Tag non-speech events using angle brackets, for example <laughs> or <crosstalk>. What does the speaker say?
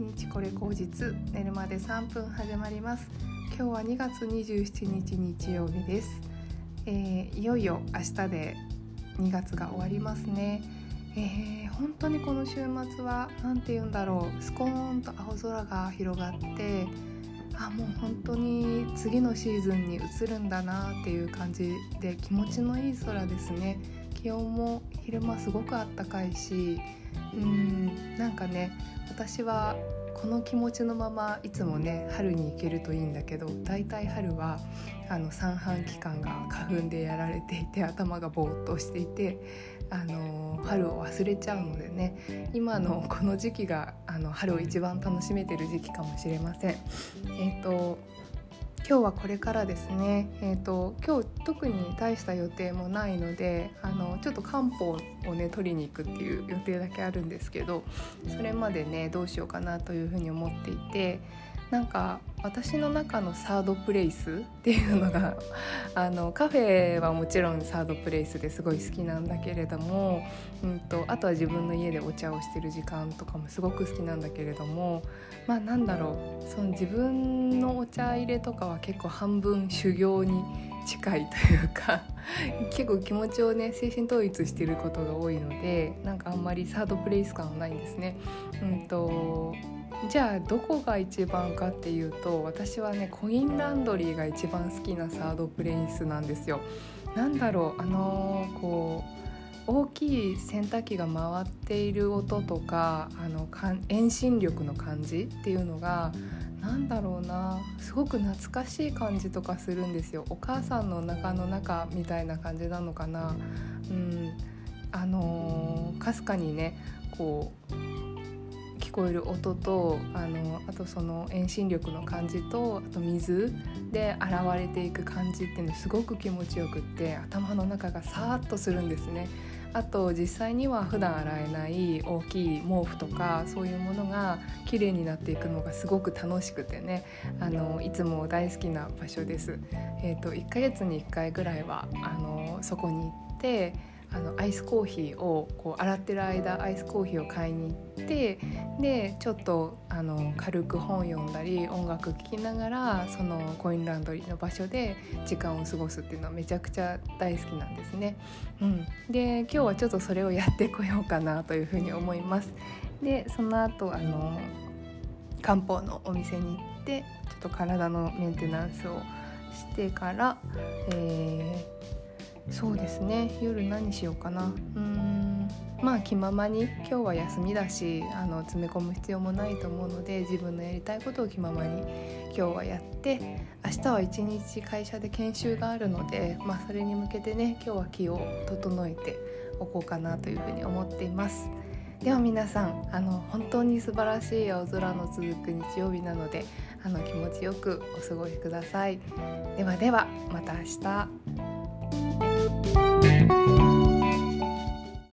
日これ口実寝るまで3分始まります。今日は2月27日日曜日です、えー、いよいよ明日で2月が終わりますね。えー、本当にこの週末は何て言うんだろう。スコーンと青空が広がってあもう本当に次のシーズンに移るんだなっていう感じで気持ちのいい空ですね。気温も昼間すごくあったかいしうんなんかね私はこの気持ちのままいつもね春に行けるといいんだけどだいたい春はあの三半規管が花粉でやられていて頭がぼーっとしていてあの春を忘れちゃうのでね今のこの時期があの春を一番楽しめてる時期かもしれません。えーと今日はこれからですね、えーと、今日特に大した予定もないのであのちょっと漢方をね取りに行くっていう予定だけあるんですけどそれまでねどうしようかなというふうに思っていてなんか私の中のサードプレイスっていうのがあのカフェはもちろんサードプレイスですごい好きなんだけれども、うんと、あとは自分の家でお茶をしてる時間とかもすごく好きなんだけれどもまあなんだろうその自分のお茶入れとかは結構半分修行に近いというか <laughs> 結構気持ちをね精神統一してることが多いのでなんかあんまりサードプレイス感はないんですね。うんとじゃあどこが一番かっていうと私はねコインランドリーが一番好きなサードプレイスなんですよ。なんだろうあのー、こう大きい洗濯機が回っている音とかあの遠心力の感じっていうのがなんだろうな。すごく懐かしい感じとかするんですよ。お母さんの中の中みたいな感じなのかな。うん。あのかすかにねこう聞こえる音とあのあとその遠心力の感じとあと水で現れていく感じっていうのすごく気持ちよくって頭の中がサーッとするんですね。あと実際には普段洗えない大きい毛布とかそういうものが綺麗になっていくのがすごく楽しくてねあのいつも大好きな場所です。えーと、1ヶ月に1回ぐらいはあのそこに行ってあのアイスコーヒーをこう洗ってる間アイスコーヒーを買いに行ってでちょっとあの軽く本読んだり音楽聴きながらそのコインランドリーの場所で時間を過ごすっていうのはめちゃくちゃ大好きなんですね。うん、で今日はちょっとそれをやってこようかなというふうに思います。でその後あの漢方のお店に行ってちょっと体のメンテナンスをしてから、えーそうですね夜何しようかなうんまあ気ままに今日は休みだしあの詰め込む必要もないと思うので自分のやりたいことを気ままに今日はやって明日は一日会社で研修があるので、まあ、それに向けてね今日は気を整えておこうかなというふうに思っています。では皆さんあの本当に素晴らしい青空の続く日曜日なのであの気持ちよくお過ごしください。ではではまた明日。Bye.